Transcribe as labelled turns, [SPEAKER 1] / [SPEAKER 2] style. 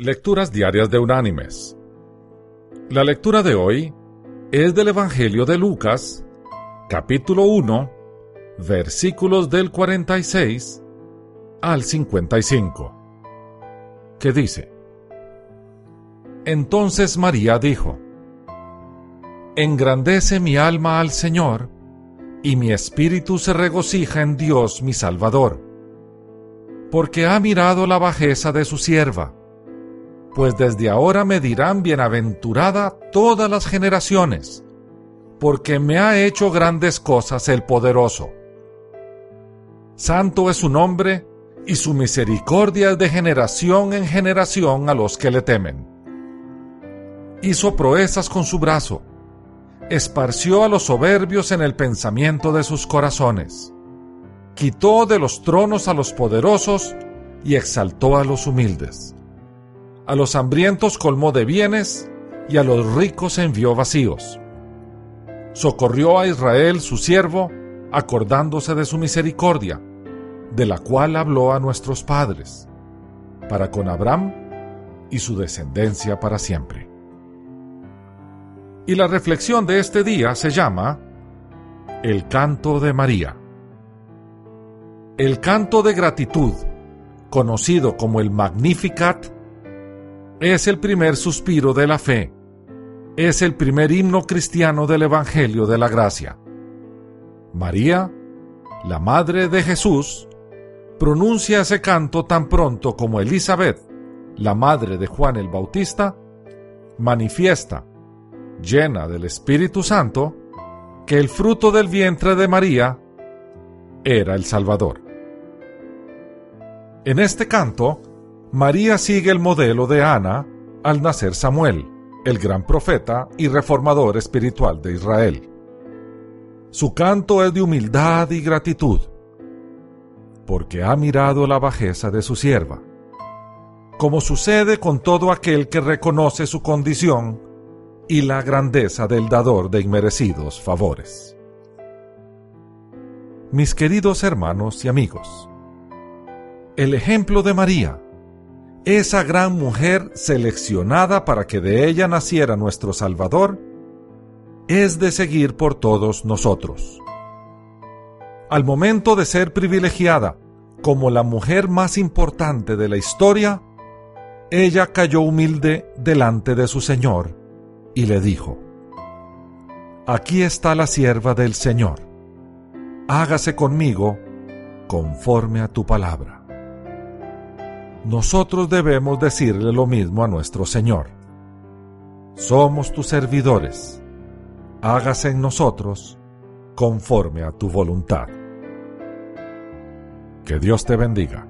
[SPEAKER 1] Lecturas Diarias de Unánimes. La lectura de hoy es del Evangelio de Lucas, capítulo 1, versículos del 46 al 55, que dice, Entonces María dijo, Engrandece mi alma al Señor, y mi espíritu se regocija en Dios mi Salvador, porque ha mirado la bajeza de su sierva pues desde ahora me dirán bienaventurada todas las generaciones, porque me ha hecho grandes cosas el poderoso. Santo es su nombre, y su misericordia es de generación en generación a los que le temen. Hizo proezas con su brazo, esparció a los soberbios en el pensamiento de sus corazones, quitó de los tronos a los poderosos y exaltó a los humildes a los hambrientos colmó de bienes y a los ricos envió vacíos. Socorrió a Israel su siervo, acordándose de su misericordia, de la cual habló a nuestros padres, para con Abraham y su descendencia para siempre. Y la reflexión de este día se llama El canto de María. El canto de gratitud, conocido como el Magnificat, es el primer suspiro de la fe, es el primer himno cristiano del Evangelio de la Gracia. María, la Madre de Jesús, pronuncia ese canto tan pronto como Elizabeth, la madre de Juan el Bautista, manifiesta, llena del Espíritu Santo, que el fruto del vientre de María era el Salvador. En este canto, María sigue el modelo de Ana al nacer Samuel, el gran profeta y reformador espiritual de Israel. Su canto es de humildad y gratitud, porque ha mirado la bajeza de su sierva, como sucede con todo aquel que reconoce su condición y la grandeza del dador de inmerecidos favores. Mis queridos hermanos y amigos, el ejemplo de María, esa gran mujer seleccionada para que de ella naciera nuestro Salvador, es de seguir por todos nosotros. Al momento de ser privilegiada como la mujer más importante de la historia, ella cayó humilde delante de su Señor y le dijo, Aquí está la sierva del Señor, hágase conmigo conforme a tu palabra nosotros debemos decirle lo mismo a nuestro Señor. Somos tus servidores, hágase en nosotros conforme a tu voluntad. Que Dios te bendiga.